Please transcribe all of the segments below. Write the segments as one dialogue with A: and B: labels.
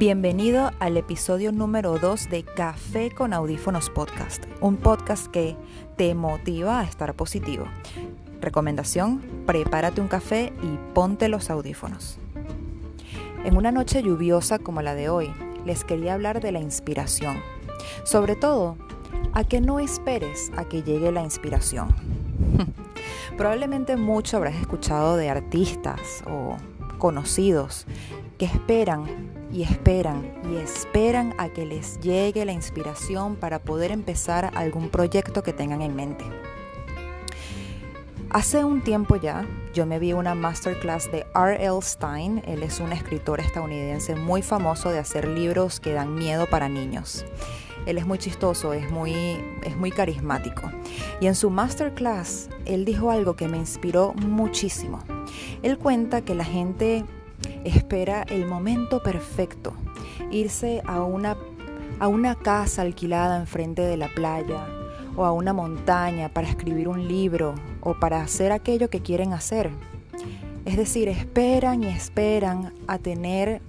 A: Bienvenido al episodio número 2 de Café con Audífonos Podcast, un podcast que te motiva a estar positivo. Recomendación, prepárate un café y ponte los audífonos. En una noche lluviosa como la de hoy, les quería hablar de la inspiración. Sobre todo, a que no esperes a que llegue la inspiración. Probablemente mucho habrás escuchado de artistas o conocidos que esperan y esperan y esperan a que les llegue la inspiración para poder empezar algún proyecto que tengan en mente. Hace un tiempo ya yo me vi una masterclass de R.L. Stein, él es un escritor estadounidense muy famoso de hacer libros que dan miedo para niños. Él es muy chistoso, es muy, es muy carismático. Y en su masterclass, él dijo algo que me inspiró muchísimo. Él cuenta que la gente espera el momento perfecto, irse a una, a una casa alquilada enfrente de la playa o a una montaña para escribir un libro o para hacer aquello que quieren hacer. Es decir, esperan y esperan a tener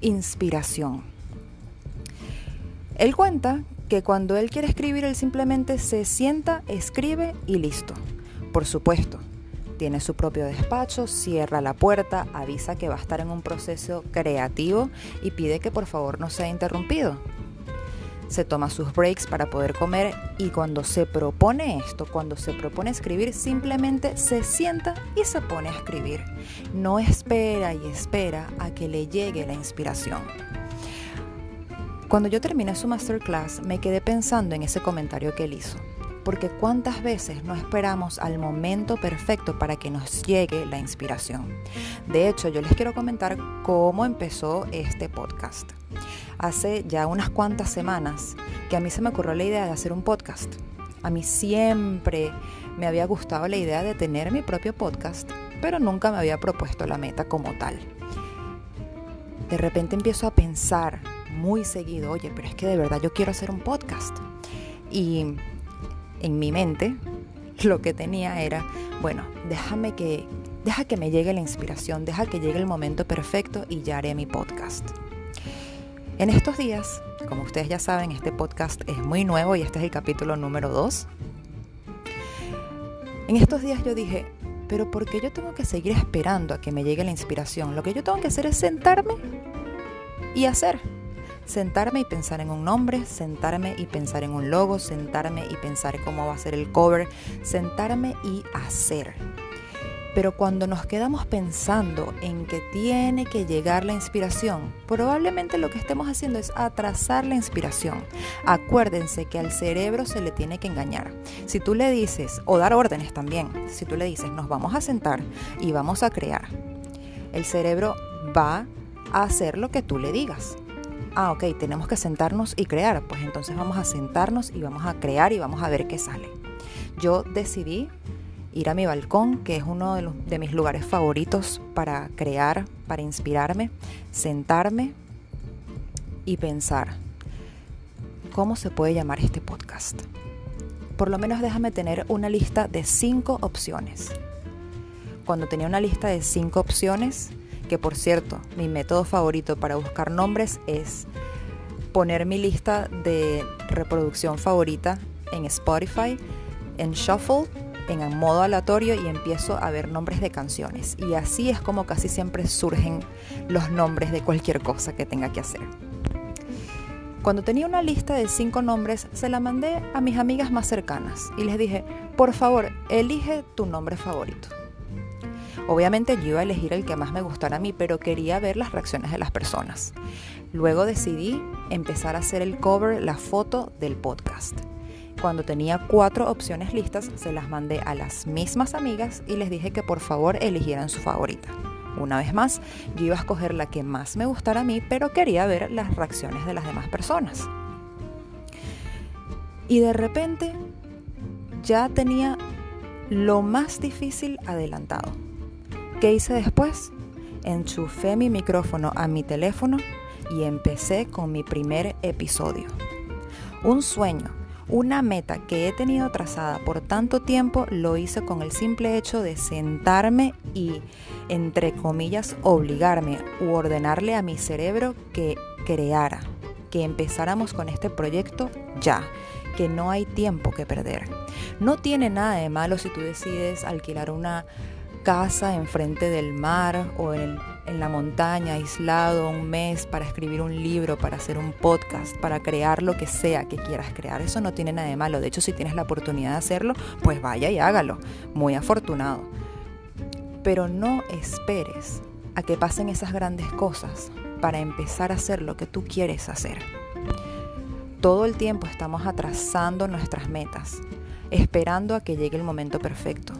A: inspiración. Él cuenta que cuando él quiere escribir, él simplemente se sienta, escribe y listo. Por supuesto, tiene su propio despacho, cierra la puerta, avisa que va a estar en un proceso creativo y pide que por favor no sea interrumpido. Se toma sus breaks para poder comer y cuando se propone esto, cuando se propone escribir, simplemente se sienta y se pone a escribir. No espera y espera a que le llegue la inspiración. Cuando yo terminé su masterclass, me quedé pensando en ese comentario que él hizo porque cuántas veces no esperamos al momento perfecto para que nos llegue la inspiración. De hecho, yo les quiero comentar cómo empezó este podcast. Hace ya unas cuantas semanas que a mí se me ocurrió la idea de hacer un podcast. A mí siempre me había gustado la idea de tener mi propio podcast, pero nunca me había propuesto la meta como tal. De repente empiezo a pensar muy seguido, oye, pero es que de verdad yo quiero hacer un podcast. Y en mi mente lo que tenía era, bueno, déjame que, deja que me llegue la inspiración, deja que llegue el momento perfecto y ya haré mi podcast. En estos días, como ustedes ya saben, este podcast es muy nuevo y este es el capítulo número 2. En estos días yo dije, pero ¿por qué yo tengo que seguir esperando a que me llegue la inspiración? Lo que yo tengo que hacer es sentarme y hacer sentarme y pensar en un nombre, sentarme y pensar en un logo, sentarme y pensar cómo va a ser el cover, sentarme y hacer. Pero cuando nos quedamos pensando en que tiene que llegar la inspiración, probablemente lo que estemos haciendo es atrasar la inspiración. Acuérdense que al cerebro se le tiene que engañar. Si tú le dices, o dar órdenes también, si tú le dices, nos vamos a sentar y vamos a crear, el cerebro va a hacer lo que tú le digas ah, ok, tenemos que sentarnos y crear, pues entonces vamos a sentarnos y vamos a crear y vamos a ver qué sale. Yo decidí ir a mi balcón, que es uno de, de mis lugares favoritos para crear, para inspirarme, sentarme y pensar, ¿cómo se puede llamar este podcast? Por lo menos déjame tener una lista de cinco opciones. Cuando tenía una lista de cinco opciones, que por cierto, mi método favorito para buscar nombres es poner mi lista de reproducción favorita en Spotify, en Shuffle, en modo aleatorio y empiezo a ver nombres de canciones. Y así es como casi siempre surgen los nombres de cualquier cosa que tenga que hacer. Cuando tenía una lista de cinco nombres, se la mandé a mis amigas más cercanas y les dije, por favor, elige tu nombre favorito. Obviamente yo iba a elegir el que más me gustara a mí, pero quería ver las reacciones de las personas. Luego decidí empezar a hacer el cover, la foto del podcast. Cuando tenía cuatro opciones listas, se las mandé a las mismas amigas y les dije que por favor eligieran su favorita. Una vez más, yo iba a escoger la que más me gustara a mí, pero quería ver las reacciones de las demás personas. Y de repente ya tenía lo más difícil adelantado. ¿Qué hice después? Enchufé mi micrófono a mi teléfono y empecé con mi primer episodio. Un sueño, una meta que he tenido trazada por tanto tiempo, lo hice con el simple hecho de sentarme y, entre comillas, obligarme u ordenarle a mi cerebro que creara, que empezáramos con este proyecto ya, que no hay tiempo que perder. No tiene nada de malo si tú decides alquilar una casa enfrente del mar o en, la montaña, aislado un mes para escribir un libro, para hacer un podcast, para crear lo que sea que quieras crear. Eso no tiene nada de malo. De hecho, si tienes la oportunidad de hacerlo, pues vaya y hágalo. Muy afortunado. Pero no esperes a que pasen esas grandes cosas para empezar a hacer lo que tú quieres hacer. Todo el tiempo estamos atrasando nuestras metas, esperando a que llegue el momento perfecto.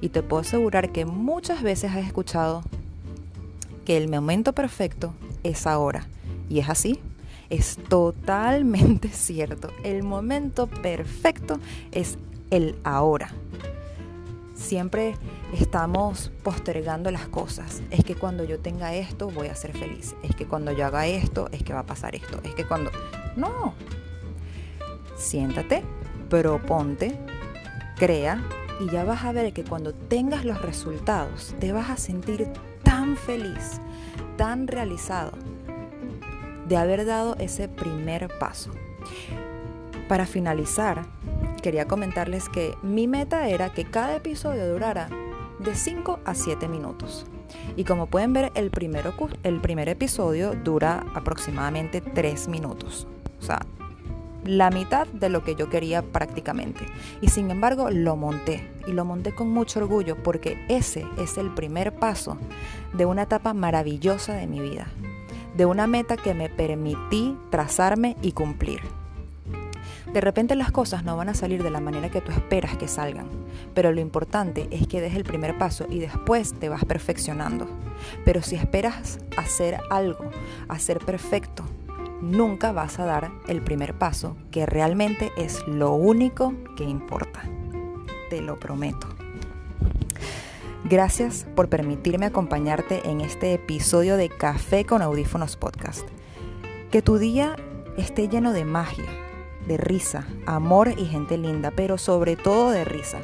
A: Y te puedo asegurar que muchas veces has escuchado que el momento perfecto es ahora. Y es así. Es totalmente cierto. El momento perfecto es el ahora. Siempre estamos postergando las cosas. Es que cuando yo tenga esto voy a ser feliz. Es que cuando yo haga esto es que va a pasar esto. Es que cuando... No. Siéntate, proponte, crea y ya vas a ver que cuando tengas los resultados te vas a sentir tan feliz, tan realizado de haber dado ese primer paso. Para finalizar, quería comentarles que mi meta era que cada episodio durara de 5 a 7 minutos. Y como pueden ver, el, el primer episodio dura aproximadamente 3 minutos. O sea, la mitad de lo que yo quería prácticamente. Y sin embargo lo monté y lo monté con mucho orgullo porque ese es el primer paso de una etapa maravillosa de mi vida, de una meta que me permití trazarme y cumplir. De repente las cosas no van a salir de la manera que tú esperas que salgan, pero lo importante es que des el primer paso y después te vas perfeccionando. Pero si esperas hacer algo, hacer perfecto, nunca vas a dar el primer paso, que realmente es lo único que importa. Te lo prometo. Gracias por permitirme acompañarte en este episodio de Café con Audífonos Podcast. Que tu día esté lleno de magia, de risa, amor y gente linda, pero sobre todo de risa.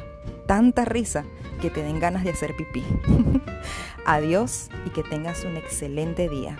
A: Tanta risa que te den ganas de hacer pipí. Adiós y que tengas un excelente día.